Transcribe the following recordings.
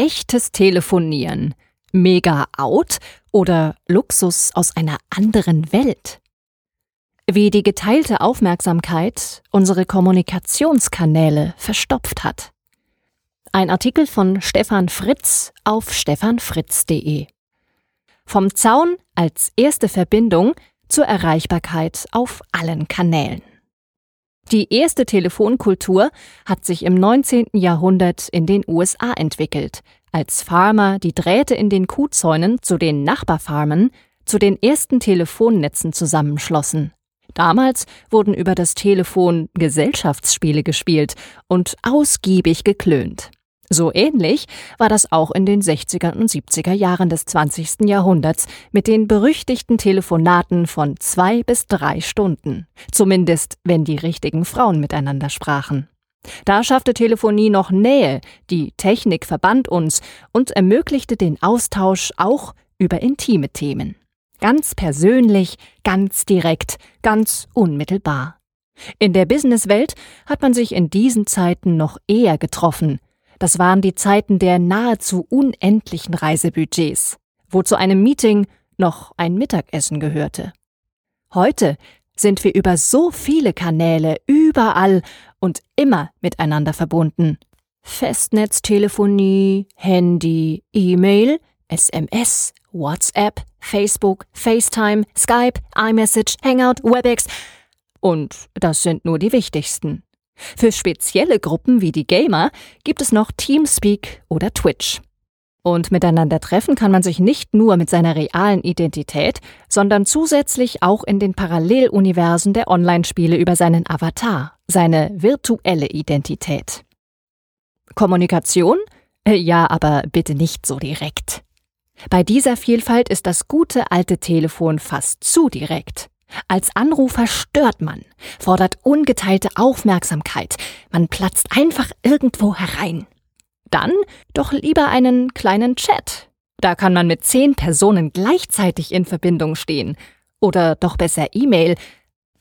echtes Telefonieren mega out oder Luxus aus einer anderen Welt? Wie die geteilte Aufmerksamkeit unsere Kommunikationskanäle verstopft hat. Ein Artikel von Stefan Fritz auf stefanfritz.de. Vom Zaun als erste Verbindung zur Erreichbarkeit auf allen Kanälen. Die erste Telefonkultur hat sich im 19. Jahrhundert in den USA entwickelt, als Farmer die Drähte in den Kuhzäunen zu den Nachbarfarmen, zu den ersten Telefonnetzen zusammenschlossen. Damals wurden über das Telefon Gesellschaftsspiele gespielt und ausgiebig geklönt. So ähnlich war das auch in den 60er und 70er Jahren des 20. Jahrhunderts mit den berüchtigten Telefonaten von zwei bis drei Stunden. Zumindest, wenn die richtigen Frauen miteinander sprachen. Da schaffte Telefonie noch Nähe, die Technik verband uns und ermöglichte den Austausch auch über intime Themen. Ganz persönlich, ganz direkt, ganz unmittelbar. In der Businesswelt hat man sich in diesen Zeiten noch eher getroffen, das waren die Zeiten der nahezu unendlichen Reisebudgets, wo zu einem Meeting noch ein Mittagessen gehörte. Heute sind wir über so viele Kanäle überall und immer miteinander verbunden. Festnetztelefonie, Handy, E-Mail, SMS, WhatsApp, Facebook, FaceTime, Skype, iMessage, Hangout, WebEx. Und das sind nur die wichtigsten. Für spezielle Gruppen wie die Gamer gibt es noch Teamspeak oder Twitch. Und miteinander treffen kann man sich nicht nur mit seiner realen Identität, sondern zusätzlich auch in den Paralleluniversen der Online-Spiele über seinen Avatar, seine virtuelle Identität. Kommunikation? Äh, ja, aber bitte nicht so direkt. Bei dieser Vielfalt ist das gute alte Telefon fast zu direkt. Als Anrufer stört man, fordert ungeteilte Aufmerksamkeit, man platzt einfach irgendwo herein. Dann doch lieber einen kleinen Chat. Da kann man mit zehn Personen gleichzeitig in Verbindung stehen. Oder doch besser E-Mail.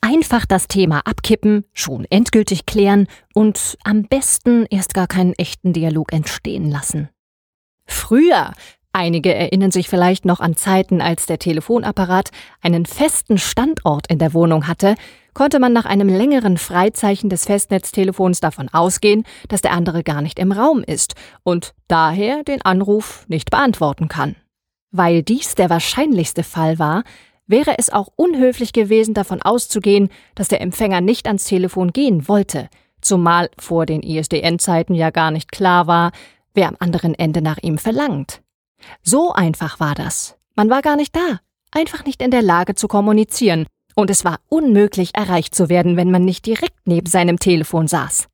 Einfach das Thema abkippen, schon endgültig klären und am besten erst gar keinen echten Dialog entstehen lassen. Früher Einige erinnern sich vielleicht noch an Zeiten, als der Telefonapparat einen festen Standort in der Wohnung hatte, konnte man nach einem längeren Freizeichen des Festnetztelefons davon ausgehen, dass der andere gar nicht im Raum ist und daher den Anruf nicht beantworten kann. Weil dies der wahrscheinlichste Fall war, wäre es auch unhöflich gewesen, davon auszugehen, dass der Empfänger nicht ans Telefon gehen wollte, zumal vor den ISDN-Zeiten ja gar nicht klar war, wer am anderen Ende nach ihm verlangt. So einfach war das. Man war gar nicht da, einfach nicht in der Lage zu kommunizieren, und es war unmöglich erreicht zu werden, wenn man nicht direkt neben seinem Telefon saß.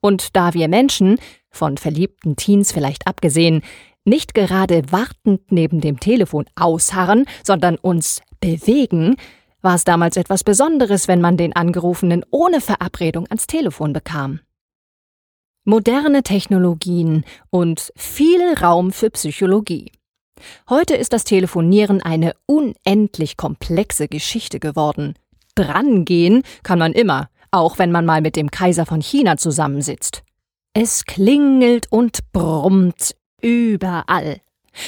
Und da wir Menschen, von verliebten Teens vielleicht abgesehen, nicht gerade wartend neben dem Telefon ausharren, sondern uns bewegen, war es damals etwas Besonderes, wenn man den Angerufenen ohne Verabredung ans Telefon bekam moderne Technologien und viel Raum für Psychologie. Heute ist das Telefonieren eine unendlich komplexe Geschichte geworden. Drangehen kann man immer, auch wenn man mal mit dem Kaiser von China zusammensitzt. Es klingelt und brummt überall.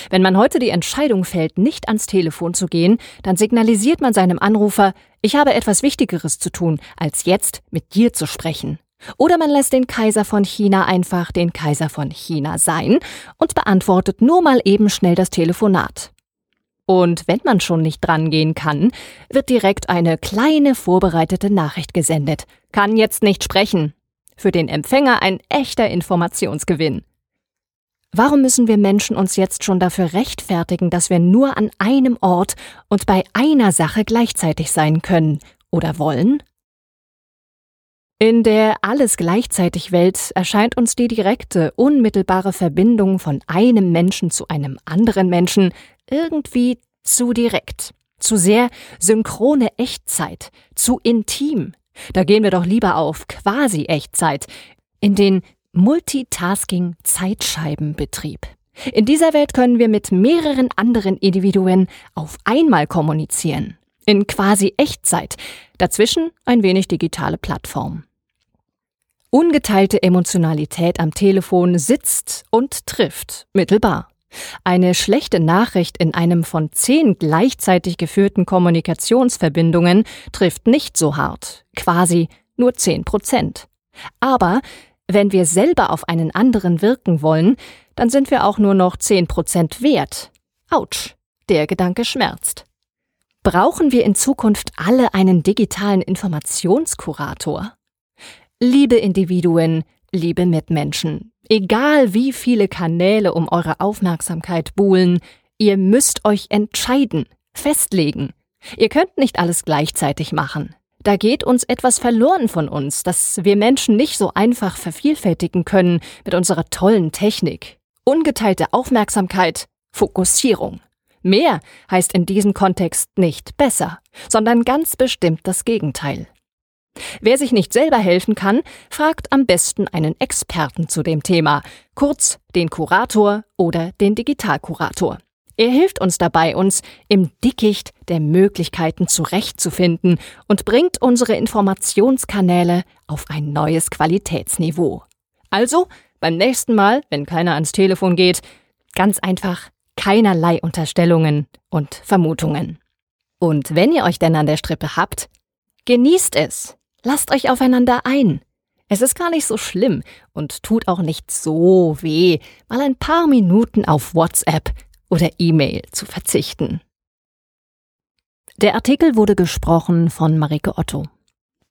Wenn man heute die Entscheidung fällt, nicht ans Telefon zu gehen, dann signalisiert man seinem Anrufer, ich habe etwas Wichtigeres zu tun, als jetzt mit dir zu sprechen. Oder man lässt den Kaiser von China einfach den Kaiser von China sein und beantwortet nur mal eben schnell das Telefonat. Und wenn man schon nicht drangehen kann, wird direkt eine kleine vorbereitete Nachricht gesendet. Kann jetzt nicht sprechen. Für den Empfänger ein echter Informationsgewinn. Warum müssen wir Menschen uns jetzt schon dafür rechtfertigen, dass wir nur an einem Ort und bei einer Sache gleichzeitig sein können oder wollen? In der alles gleichzeitig Welt erscheint uns die direkte, unmittelbare Verbindung von einem Menschen zu einem anderen Menschen irgendwie zu direkt, zu sehr synchrone Echtzeit, zu intim. Da gehen wir doch lieber auf quasi Echtzeit, in den Multitasking-Zeitscheibenbetrieb. In dieser Welt können wir mit mehreren anderen Individuen auf einmal kommunizieren. In quasi Echtzeit. Dazwischen ein wenig digitale Plattform. Ungeteilte Emotionalität am Telefon sitzt und trifft mittelbar. Eine schlechte Nachricht in einem von zehn gleichzeitig geführten Kommunikationsverbindungen trifft nicht so hart, quasi nur zehn Prozent. Aber wenn wir selber auf einen anderen wirken wollen, dann sind wir auch nur noch zehn Prozent wert. Autsch, der Gedanke schmerzt. Brauchen wir in Zukunft alle einen digitalen Informationskurator? Liebe Individuen, liebe Mitmenschen, egal wie viele Kanäle um eure Aufmerksamkeit buhlen, ihr müsst euch entscheiden, festlegen. Ihr könnt nicht alles gleichzeitig machen. Da geht uns etwas verloren von uns, das wir Menschen nicht so einfach vervielfältigen können mit unserer tollen Technik. Ungeteilte Aufmerksamkeit, Fokussierung. Mehr heißt in diesem Kontext nicht besser, sondern ganz bestimmt das Gegenteil. Wer sich nicht selber helfen kann, fragt am besten einen Experten zu dem Thema, kurz den Kurator oder den Digitalkurator. Er hilft uns dabei, uns im Dickicht der Möglichkeiten zurechtzufinden und bringt unsere Informationskanäle auf ein neues Qualitätsniveau. Also, beim nächsten Mal, wenn keiner ans Telefon geht, ganz einfach keinerlei Unterstellungen und Vermutungen. Und wenn ihr euch denn an der Strippe habt, genießt es. Lasst euch aufeinander ein. Es ist gar nicht so schlimm und tut auch nicht so weh, mal ein paar Minuten auf WhatsApp oder E-Mail zu verzichten. Der Artikel wurde gesprochen von Marike Otto.